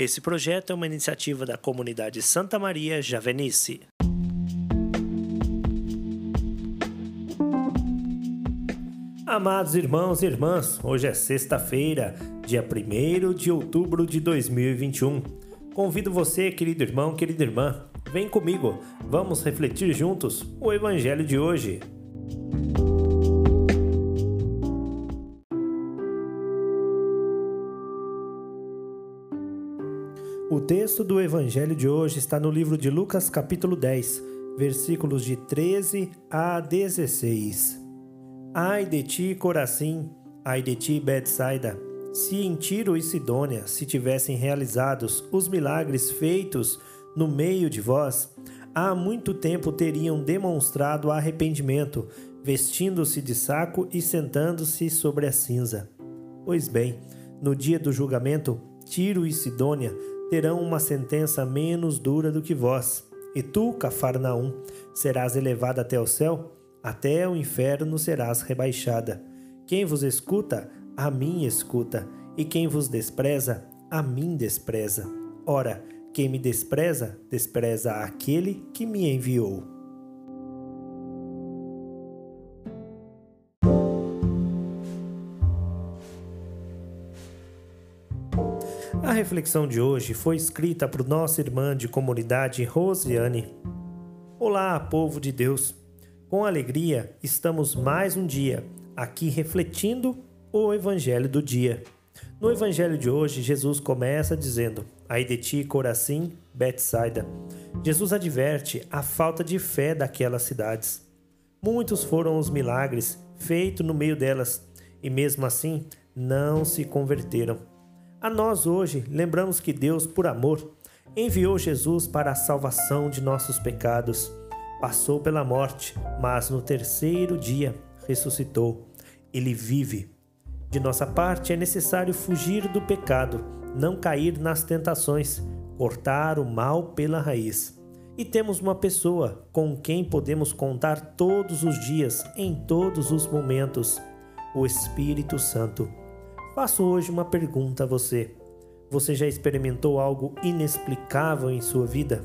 Esse projeto é uma iniciativa da comunidade Santa Maria Javenice. Amados irmãos e irmãs, hoje é sexta-feira, dia 1 de outubro de 2021. Convido você, querido irmão, querida irmã, vem comigo, vamos refletir juntos o Evangelho de hoje. O texto do Evangelho de hoje está no livro de Lucas, capítulo 10, versículos de 13 a 16. Ai de ti, Corazim, ai de ti, Betsaida, se em Tiro e Sidônia se tivessem realizados os milagres feitos no meio de vós, há muito tempo teriam demonstrado arrependimento, vestindo-se de saco e sentando-se sobre a cinza. Pois bem, no dia do julgamento, Tiro e Sidônia terão uma sentença menos dura do que vós. E tu, Cafarnaum, serás elevada até o céu? até o inferno serás rebaixada. Quem vos escuta, a mim escuta, e quem vos despreza, a mim despreza. Ora, quem me despreza, despreza aquele que me enviou. A reflexão de hoje foi escrita por nossa irmã de comunidade Rosiane. Olá, povo de Deus! Com alegria, estamos mais um dia aqui refletindo o Evangelho do dia. No Evangelho de hoje, Jesus começa dizendo: Ai de ti, Corazim, Betsaida. Jesus adverte a falta de fé daquelas cidades. Muitos foram os milagres feitos no meio delas, e mesmo assim não se converteram. A nós hoje lembramos que Deus, por amor, enviou Jesus para a salvação de nossos pecados passou pela morte, mas no terceiro dia ressuscitou. Ele vive. De nossa parte, é necessário fugir do pecado, não cair nas tentações, cortar o mal pela raiz. E temos uma pessoa com quem podemos contar todos os dias, em todos os momentos: o Espírito Santo. Faço hoje uma pergunta a você. Você já experimentou algo inexplicável em sua vida?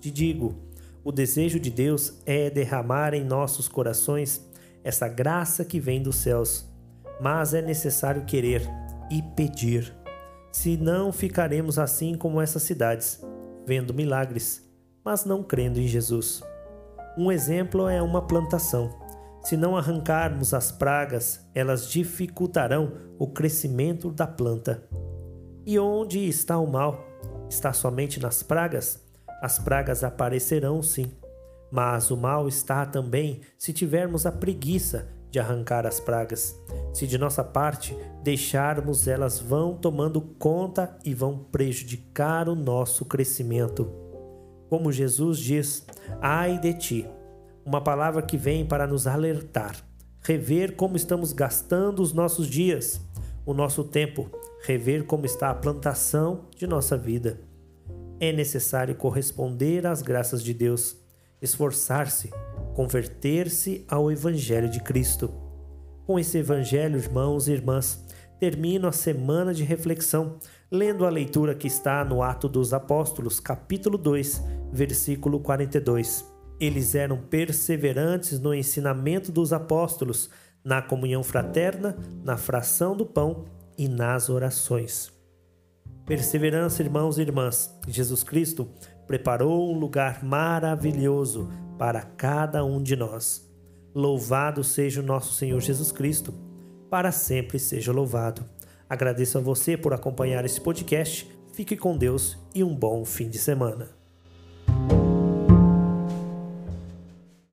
Te digo, o desejo de Deus é derramar em nossos corações essa graça que vem dos céus, mas é necessário querer e pedir. Senão ficaremos assim como essas cidades, vendo milagres, mas não crendo em Jesus. Um exemplo é uma plantação. Se não arrancarmos as pragas, elas dificultarão o crescimento da planta. E onde está o mal? Está somente nas pragas? As pragas aparecerão sim, mas o mal está também se tivermos a preguiça de arrancar as pragas. Se de nossa parte deixarmos, elas vão tomando conta e vão prejudicar o nosso crescimento. Como Jesus diz: ai de ti, uma palavra que vem para nos alertar, rever como estamos gastando os nossos dias, o nosso tempo, rever como está a plantação de nossa vida. É necessário corresponder às graças de Deus, esforçar-se, converter-se ao Evangelho de Cristo. Com esse Evangelho, irmãos e irmãs, termino a semana de reflexão lendo a leitura que está no Ato dos Apóstolos, capítulo 2, versículo 42. Eles eram perseverantes no ensinamento dos apóstolos, na comunhão fraterna, na fração do pão e nas orações. Perseverança, irmãos e irmãs. Jesus Cristo preparou um lugar maravilhoso para cada um de nós. Louvado seja o nosso Senhor Jesus Cristo, para sempre seja louvado. Agradeço a você por acompanhar esse podcast. Fique com Deus e um bom fim de semana.